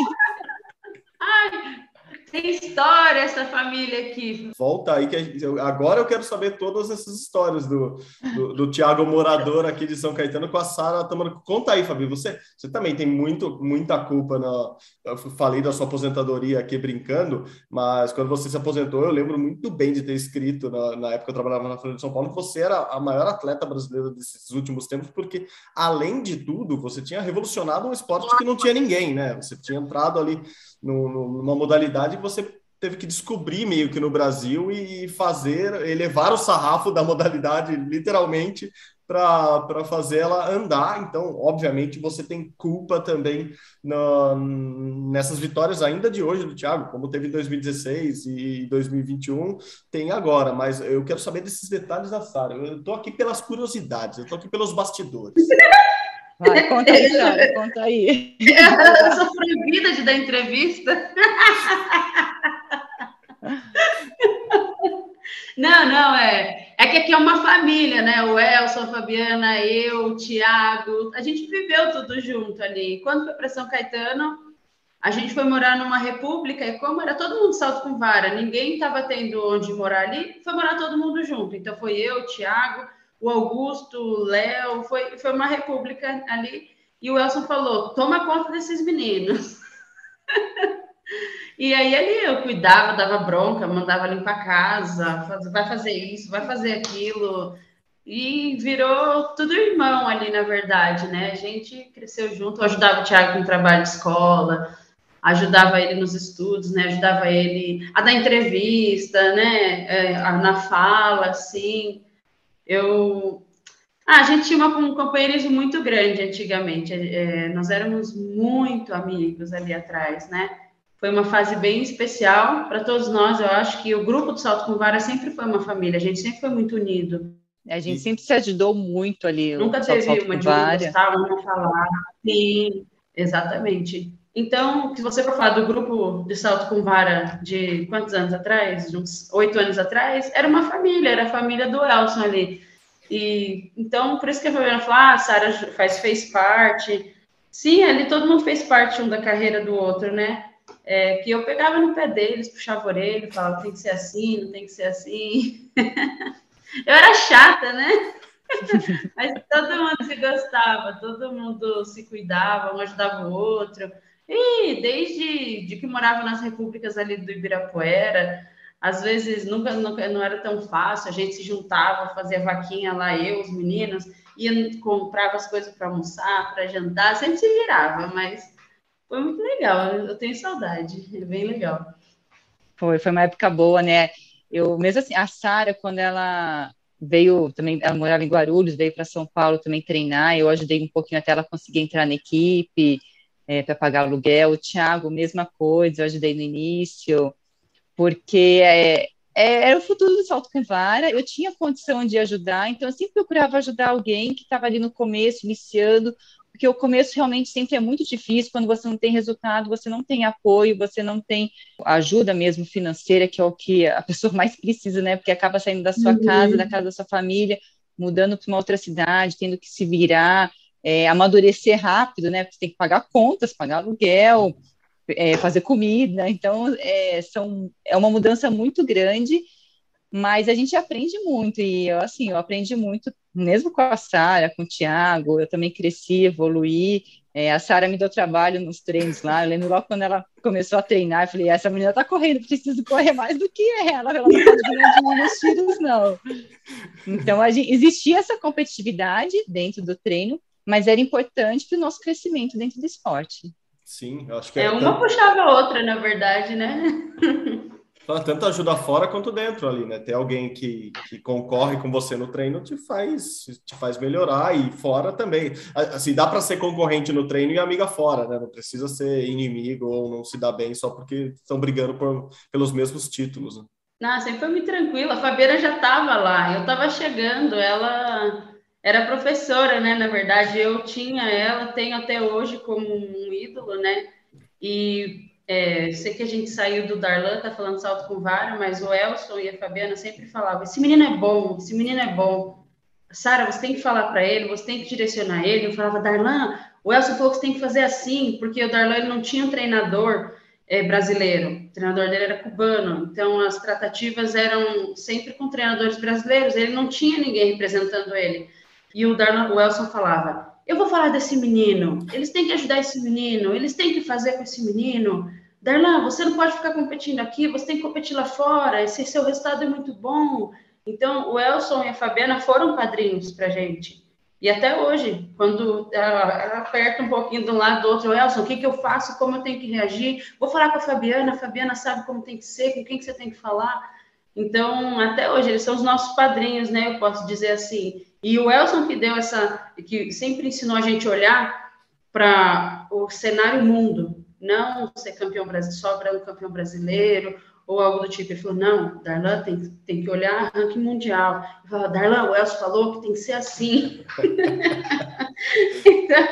Tem história essa família aqui. Volta aí, que agora eu quero saber todas essas histórias do, do, do Tiago Morador aqui de São Caetano com a Sara Tamara. Conta aí, Fabi, você, você também tem muito, muita culpa. Na, eu falei da sua aposentadoria aqui brincando, mas quando você se aposentou, eu lembro muito bem de ter escrito na, na época que eu trabalhava na Folha de São Paulo que você era a maior atleta brasileira desses últimos tempos, porque além de tudo, você tinha revolucionado um esporte que não tinha ninguém, né? Você tinha entrado ali no, numa modalidade que você teve que descobrir meio que no Brasil e fazer, elevar o sarrafo da modalidade, literalmente, para fazer ela andar. Então, obviamente, você tem culpa também nessas vitórias ainda de hoje do Thiago, como teve em 2016 e 2021, tem agora. Mas eu quero saber desses detalhes da Sara. Eu estou aqui pelas curiosidades, eu estou aqui pelos bastidores. Vai, conta aí, Sara, conta aí. Eu sou proibida de dar entrevista. Não, não, é. É que aqui é uma família, né? O Elson, a Fabiana, eu, o Tiago. A gente viveu tudo junto ali. Quando foi para São Caetano, a gente foi morar numa república e como era todo mundo salto com vara, ninguém estava tendo onde morar ali, foi morar todo mundo junto. Então foi eu, o Tiago, o Augusto, o Léo, foi, foi uma república ali. E o Elson falou: toma conta desses meninos. e aí ali eu cuidava, dava bronca, mandava limpar a casa, faz, vai fazer isso, vai fazer aquilo. E virou tudo irmão ali, na verdade, né? A gente cresceu junto, eu ajudava o Thiago com trabalho de escola, ajudava ele nos estudos, né? Ajudava ele a dar entrevista, né? É, na fala, assim. Eu. Ah, a gente tinha um companheirismo muito grande antigamente. É, nós éramos muito amigos ali atrás, né? Foi uma fase bem especial para todos nós. Eu acho que o grupo do Salto com Vara sempre foi uma família. A gente sempre foi muito unido. A gente sempre se ajudou muito ali. Nunca teve uma de um gostar, uma falar. Sim, exatamente. Então, se você for falar do grupo de salto com vara de quantos anos atrás? De uns oito anos atrás, era uma família, era a família do Elson ali. E então, por isso que a Fabiana falou, ah, a Sara faz, fez parte. Sim, ali todo mundo fez parte um da carreira do outro, né? É, que eu pegava no pé deles, puxava a orelha, falava, tem que ser assim, não tem que ser assim. eu era chata, né? Mas todo mundo se gostava, todo mundo se cuidava, um ajudava o outro. E desde de que morava nas repúblicas ali do Ibirapuera, às vezes nunca, nunca não era tão fácil, a gente se juntava, fazia vaquinha lá, eu, os meninos, ia comprava as coisas para almoçar, para jantar, sempre se virava, mas foi muito legal, eu tenho saudade, é bem legal. Foi, foi uma época boa, né? Eu mesmo assim, a Sara, quando ela veio também, ela morava em Guarulhos, veio para São Paulo também treinar, eu ajudei um pouquinho até ela conseguir entrar na equipe, é, para pagar aluguel, o Thiago, mesma coisa, eu ajudei no início, porque é, é, era o futuro do salto com vara, eu tinha condição de ajudar, então eu sempre procurava ajudar alguém que estava ali no começo, iniciando, porque o começo realmente sempre é muito difícil, quando você não tem resultado, você não tem apoio, você não tem ajuda mesmo financeira, que é o que a pessoa mais precisa, né? Porque acaba saindo da sua uhum. casa, da casa da sua família, mudando para uma outra cidade, tendo que se virar, é, amadurecer rápido, né? Você tem que pagar contas, pagar aluguel, é, fazer comida, então é, são, é uma mudança muito grande mas a gente aprende muito, e eu, assim, eu aprendi muito, mesmo com a Sara, com o Tiago, eu também cresci, evoluí, é, a Sara me deu trabalho nos treinos lá, eu lembro logo quando ela começou a treinar, eu falei, essa menina tá correndo, preciso correr mais do que ela, ela não pode ganhar nos tiros, não. Então, gente, existia essa competitividade dentro do treino, mas era importante para o nosso crescimento dentro do esporte. Sim, acho que é. é uma puxava a outra, na verdade, né? tanto ajuda fora quanto dentro ali, né? Ter alguém que, que concorre com você no treino te faz te faz melhorar e fora também. Assim, dá para ser concorrente no treino e amiga fora, né? Não precisa ser inimigo ou não se dar bem só porque estão brigando por, pelos mesmos títulos. Né? Não, sempre foi muito tranquila. A Fabiana já estava lá, eu estava chegando, ela era professora, né? Na verdade, eu tinha ela, tenho até hoje como um ídolo, né? E é, sei que a gente saiu do Darlan, tá falando salto com vara, mas o Elson e a Fabiana sempre falavam: esse menino é bom, esse menino é bom. Sara, você tem que falar para ele, você tem que direcionar ele. Eu falava, Darlan, o Elson falou que você tem que fazer assim, porque o Darlan ele não tinha um treinador é, brasileiro, o treinador dele era cubano, então as tratativas eram sempre com treinadores brasileiros, ele não tinha ninguém representando ele. E o, Darlan, o Elson falava: eu vou falar desse menino, eles têm que ajudar esse menino, eles têm que fazer com esse menino. Darlan, você não pode ficar competindo aqui, você tem que competir lá fora, esse seu resultado é muito bom. Então, o Elson e a Fabiana foram padrinhos para gente. E até hoje, quando ela, aperta um pouquinho de um lado do outro, Elson, o que, que eu faço, como eu tenho que reagir? Vou falar com a Fabiana, a Fabiana sabe como tem que ser, com quem que você tem que falar. Então, até hoje, eles são os nossos padrinhos, né? Eu posso dizer assim. E o Elson que deu essa, que sempre ensinou a gente olhar para o cenário mundo, não ser campeão brasileiro, só um campeão brasileiro ou algo do tipo. Ele falou, não, Darlan tem, tem que olhar ranking mundial. Eu falava, Darlan, o Elson falou que tem que ser assim. então,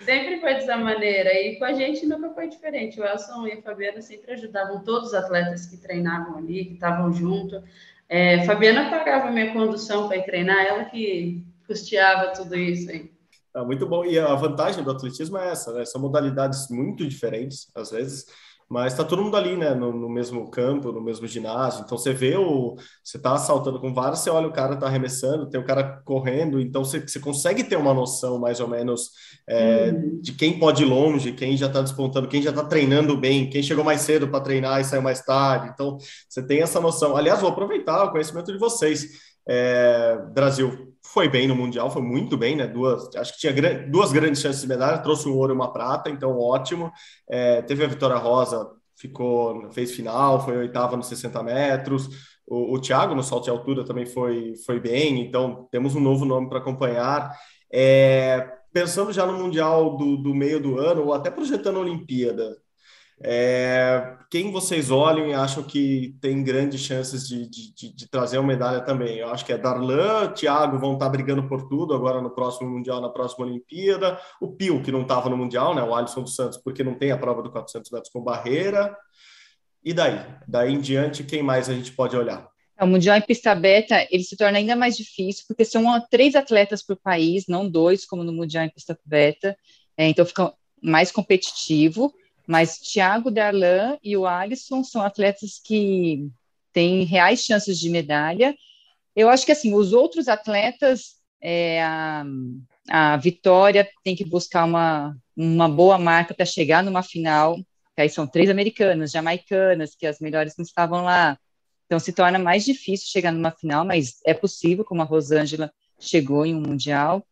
sempre foi dessa maneira. E com a gente nunca foi diferente. O Elson e a Fabiana sempre ajudavam todos os atletas que treinavam ali, que estavam junto. É, Fabiana pagava minha condução para treinar, ela que custeava tudo isso aí. Ah, muito bom. E a vantagem do atletismo é essa, né? São modalidades muito diferentes, às vezes, mas está todo mundo ali, né, no, no, mesmo campo, no mesmo ginásio. Então você vê o, você está saltando com vários, você olha o cara está arremessando, tem o cara correndo, então você, você consegue ter uma noção mais ou menos é, uhum. de quem pode ir longe, quem já está despontando, quem já está treinando bem, quem chegou mais cedo para treinar e saiu mais tarde. Então você tem essa noção. Aliás, vou aproveitar o conhecimento de vocês. É, Brasil foi bem no Mundial, foi muito bem, né? Duas, acho que tinha duas grandes chances de medalha, trouxe um ouro e uma prata, então ótimo. É, teve a Vitória Rosa, ficou, fez final, foi oitava nos 60 metros. O, o Thiago no salto de altura também foi, foi bem, então temos um novo nome para acompanhar. É, pensando já no Mundial do, do meio do ano, ou até projetando a Olimpíada, é, quem vocês olham e acham que tem grandes chances de, de, de, trazer uma medalha também? Eu acho que é Darlan, Thiago vão estar brigando por tudo agora no próximo Mundial, na próxima Olimpíada. O Pio, que não estava no Mundial, né? O Alisson dos Santos, porque não tem a prova do 400 metros com barreira. E daí? Daí em diante, quem mais a gente pode olhar? O Mundial em pista beta, ele se torna ainda mais difícil, porque são três atletas por país, não dois, como no Mundial em pista beta, é, então fica mais competitivo, mas Thiago Darlan e o Alisson são atletas que têm reais chances de medalha. Eu acho que, assim, os outros atletas, é, a, a Vitória tem que buscar uma, uma boa marca para chegar numa final, aí são três americanas, jamaicanas, que as melhores não estavam lá, então se torna mais difícil chegar numa final, mas é possível, como a Rosângela chegou em um mundial,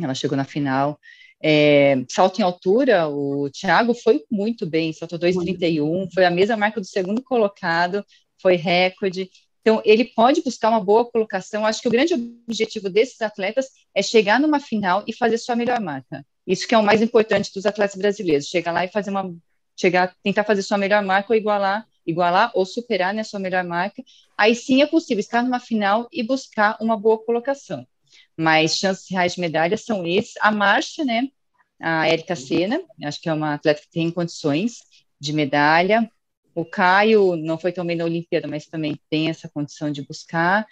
ela chegou na final. É, salto em altura, o Thiago foi muito bem, saltou 2,31, foi a mesma marca do segundo colocado, foi recorde. Então, ele pode buscar uma boa colocação. Acho que o grande objetivo desses atletas é chegar numa final e fazer sua melhor marca. Isso que é o mais importante dos atletas brasileiros, chegar lá e fazer uma, chegar, tentar fazer sua melhor marca ou igualar igualar ou superar né, sua melhor marca, aí sim é possível estar numa final e buscar uma boa colocação. Mas chances reais de medalha são esses. A Márcia, né, a Érica Sena, acho que é uma atleta que tem condições de medalha. O Caio não foi tão bem na Olimpíada, mas também tem essa condição de buscar.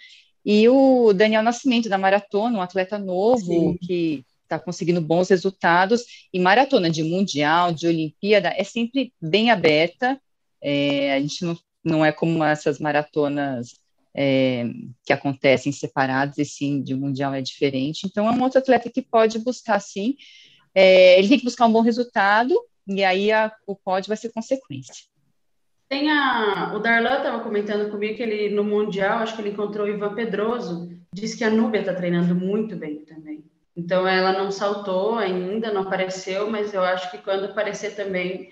E o Daniel Nascimento, da maratona, um atleta novo Sim. que está conseguindo bons resultados. E maratona de mundial, de Olimpíada, é sempre bem aberta. É, a gente não, não é como essas maratonas é, que acontecem separadas, e sim, de mundial é diferente. Então, é um outro atleta que pode buscar, sim. É, ele tem que buscar um bom resultado, e aí a, o pódio vai ser consequência. Tem a, o Darlan estava comentando comigo que ele, no Mundial, acho que ele encontrou o Ivan Pedroso, disse que a Núbia está treinando muito bem também. Então, ela não saltou ainda, não apareceu, mas eu acho que quando aparecer também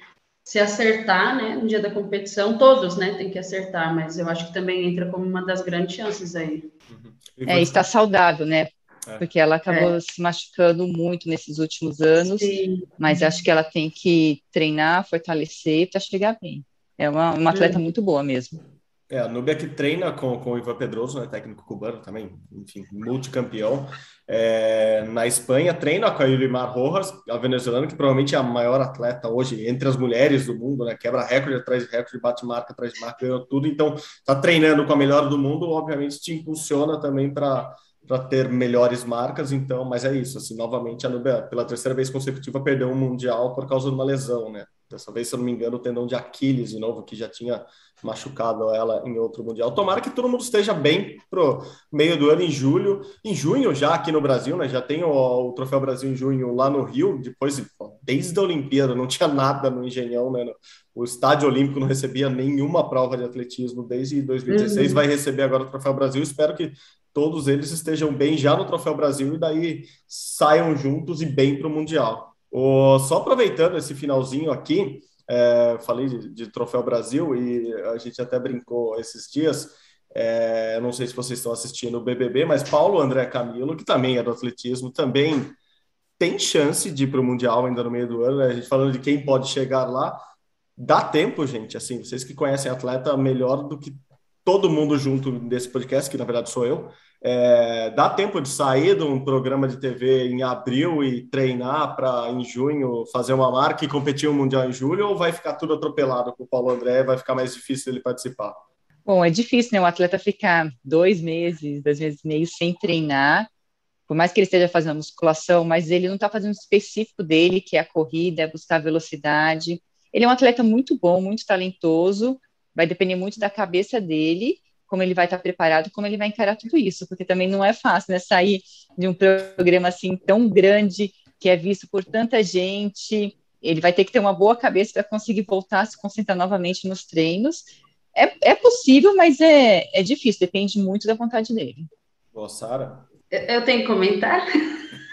se acertar, né, no dia da competição, todos, né, tem que acertar, mas eu acho que também entra como uma das grandes chances aí. Uhum. É, está saudável, né, é. porque ela acabou é. se machucando muito nesses últimos anos, Sim. mas acho que ela tem que treinar, fortalecer para chegar bem. É uma, uma atleta uhum. muito boa mesmo. É, a Nubia que treina com, com o Ivan Pedroso, né, técnico cubano também, enfim, multicampeão. É, na Espanha, treina com a Yulimar Rojas, a venezuelana, que provavelmente é a maior atleta hoje entre as mulheres do mundo, né? Quebra recorde atrás de recorde, bate marca atrás de marca, ganhou tudo. Então, tá treinando com a melhor do mundo, obviamente te impulsiona também para para ter melhores marcas, então, mas é isso, assim, novamente a Nubia, pela terceira vez consecutiva, perdeu um mundial por causa de uma lesão, né? Dessa vez, se eu não me engano, o tendão de Aquiles de novo, que já tinha machucado ela em outro mundial. Tomara que todo mundo esteja bem pro meio do ano em julho, em junho já aqui no Brasil, né? Já tem o, o Troféu Brasil em junho lá no Rio. Depois, desde a Olimpíada, não tinha nada no Engenhão, né? O Estádio Olímpico não recebia nenhuma prova de atletismo desde 2016. Uhum. Vai receber agora o Troféu Brasil. Espero que todos eles estejam bem já no Troféu Brasil e daí saiam juntos e bem para o Mundial. O, só aproveitando esse finalzinho aqui, é, falei de, de, Troféu Brasil e a gente até brincou esses dias. É, não sei se vocês estão assistindo o BBB, mas Paulo André Camilo, que também é do atletismo, também tem chance de ir para o Mundial ainda no meio do ano. Né? A gente falando de quem pode chegar lá, dá tempo, gente. Assim, vocês que conhecem atleta melhor do que todo mundo junto desse podcast, que na verdade sou eu. É, dá tempo de sair de um programa de TV em abril e treinar para em junho fazer uma marca e competir o Mundial em julho ou vai ficar tudo atropelado com o Paulo André vai ficar mais difícil ele participar? Bom, é difícil, né? O atleta ficar dois meses, dois meses e meio sem treinar, por mais que ele esteja fazendo musculação, mas ele não está fazendo o específico dele, que é a corrida, é buscar velocidade. Ele é um atleta muito bom, muito talentoso, vai depender muito da cabeça dele como ele vai estar preparado, como ele vai encarar tudo isso, porque também não é fácil, né, sair de um programa assim tão grande, que é visto por tanta gente, ele vai ter que ter uma boa cabeça para conseguir voltar a se concentrar novamente nos treinos. É, é possível, mas é, é difícil, depende muito da vontade dele. Boa, Sara? Eu tenho que comentar?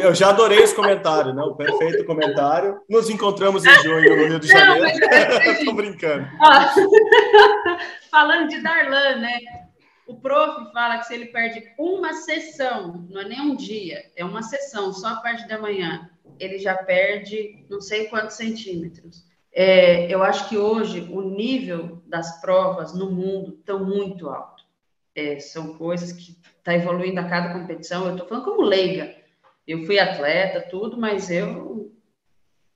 Eu já adorei esse comentário, né? O perfeito comentário. Nos encontramos em junho no Rio de Janeiro. Estou é brincando. falando de Darlan, né? O prof fala que se ele perde uma sessão, não é nem um dia, é uma sessão, só a parte da manhã, ele já perde não sei quantos centímetros. É, eu acho que hoje o nível das provas no mundo estão muito alto. É, são coisas que está evoluindo a cada competição. Eu estou falando como leiga. Eu fui atleta, tudo, mas eu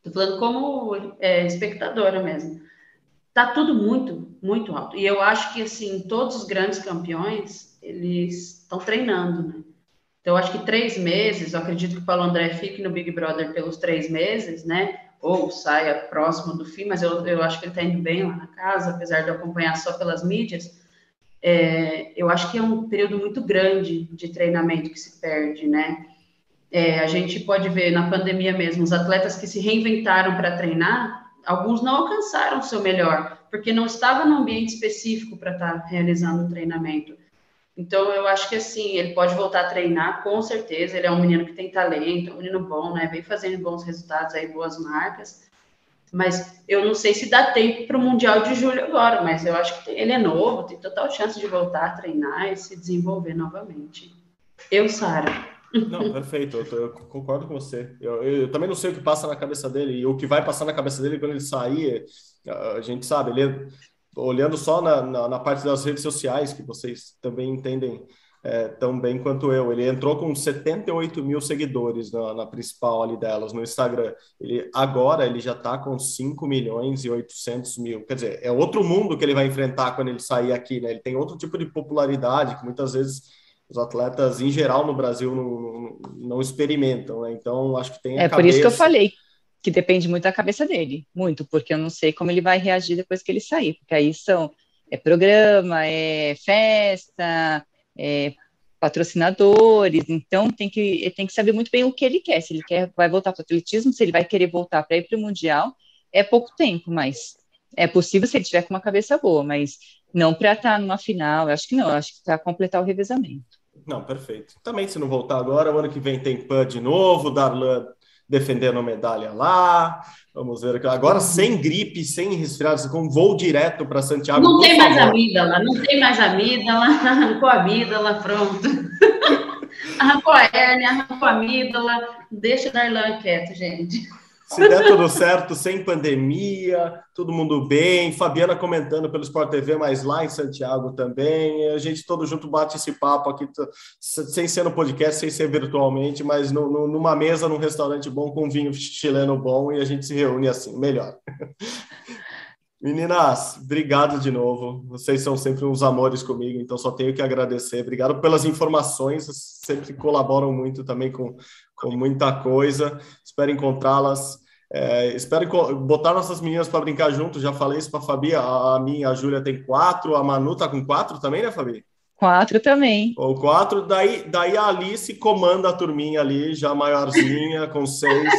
estou falando como é, espectadora mesmo. Tá tudo muito muito alto. E eu acho que, assim, todos os grandes campeões, eles estão treinando, né? Então, eu acho que três meses, eu acredito que o Paulo André fique no Big Brother pelos três meses, né? Ou saia próximo do fim, mas eu, eu acho que ele está indo bem lá na casa, apesar de eu acompanhar só pelas mídias. É, eu acho que é um período muito grande de treinamento que se perde, né? É, a gente pode ver na pandemia mesmo, os atletas que se reinventaram para treinar, alguns não alcançaram o seu melhor, porque não estava no ambiente específico para estar tá realizando um treinamento. Então, eu acho que assim, ele pode voltar a treinar, com certeza. Ele é um menino que tem talento, um menino bom, né? Vem fazendo bons resultados aí, boas marcas. Mas eu não sei se dá tempo para o Mundial de Julho agora, mas eu acho que ele é novo, tem total chance de voltar a treinar e se desenvolver novamente. Eu, Sara. Não, perfeito, eu, eu concordo com você. Eu, eu, também não sei o que passa na cabeça dele, e o que vai passar na cabeça dele quando ele sair, a gente sabe, ele olhando só na, na, na, parte das redes sociais, que vocês também entendem é, tão bem quanto eu. Ele entrou com 78 mil seguidores na, na principal ali delas, no Instagram. Ele, agora ele já está com 5 milhões e 800 mil. Quer dizer, é outro mundo que ele vai enfrentar quando ele sair aqui, né? Ele tem outro tipo de popularidade que muitas vezes os atletas em geral no Brasil não, não, não experimentam, né? Então acho que tem É cabeça... por isso que eu falei que depende muito da cabeça dele, muito, porque eu não sei como ele vai reagir depois que ele sair, porque aí são é programa, é festa, é patrocinadores, então tem que tem que saber muito bem o que ele quer, se ele quer vai voltar para o atletismo, se ele vai querer voltar para ir para o mundial, é pouco tempo, mas é possível se ele tiver com uma cabeça boa, mas não para estar tá numa final, eu acho que não, eu acho que para completar o revezamento. Não, perfeito. Também se não voltar agora, o ano que vem tem PAN de novo, Darlan defendendo a medalha lá. Vamos ver agora sem gripe, sem resfriado, com voo direto para Santiago. Não tem mais favor. amígdala, não tem mais amígdala, arrancou a amígdala, pronto. arrancou a hérnia, arrancou a amígdala, deixa o Darlan quieto, gente. Se der tudo certo, sem pandemia, todo mundo bem. Fabiana comentando pelo Sport TV, mas lá em Santiago também. A gente todo junto bate esse papo aqui, sem ser no podcast, sem ser virtualmente, mas no, no, numa mesa, num restaurante bom, com vinho chileno bom, e a gente se reúne assim, melhor. Meninas, obrigado de novo. Vocês são sempre uns amores comigo, então só tenho que agradecer. Obrigado pelas informações, sempre colaboram muito também com, com muita coisa. Espero encontrá-las. É, espero botar nossas meninas para brincar junto. Já falei isso para a Fabi. A, a minha, a Júlia tem quatro, a Manu tá com quatro também, né, Fabi? Quatro também. Ou quatro, daí, daí a Alice comanda a turminha ali, já maiorzinha, com seis,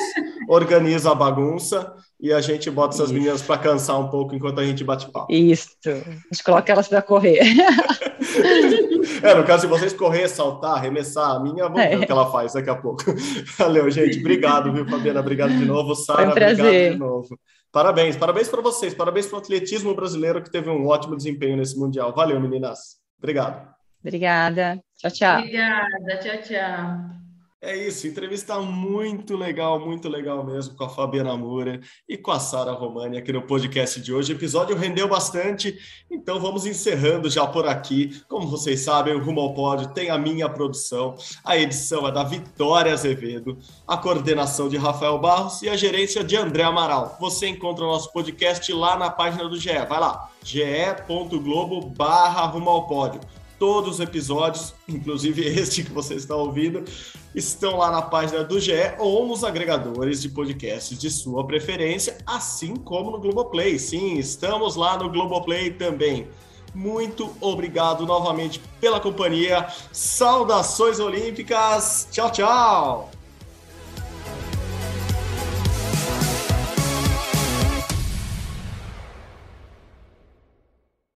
organiza a bagunça e a gente bota essas Isso. meninas para cansar um pouco enquanto a gente bate papo. Isso, a gente coloca elas para correr. é, no caso de vocês correr, saltar, arremessar, a minha, vamos é. ver o que ela faz daqui a pouco. Valeu, gente. Obrigado, viu, Fabiana? Obrigado de novo. Sara, um obrigado de novo. Parabéns, parabéns para vocês, parabéns para o atletismo brasileiro que teve um ótimo desempenho nesse Mundial. Valeu, meninas. Obrigado. Obrigada. Tchau, tchau. Obrigada. Tchau, tchau. É isso, entrevista muito legal, muito legal mesmo com a Fabiana Moura e com a Sara Romani aqui no podcast de hoje. O episódio rendeu bastante, então vamos encerrando já por aqui. Como vocês sabem, o Rumo ao Pódio tem a minha produção, a edição é da Vitória Azevedo, a coordenação de Rafael Barros e a gerência de André Amaral. Você encontra o nosso podcast lá na página do GE. Vai lá, ge.globo barra Rumo ao Pódio Todos os episódios, inclusive este que você está ouvindo, estão lá na página do GE ou nos agregadores de podcasts de sua preferência, assim como no Globoplay. Sim, estamos lá no Globoplay também. Muito obrigado novamente pela companhia. Saudações olímpicas. Tchau, tchau.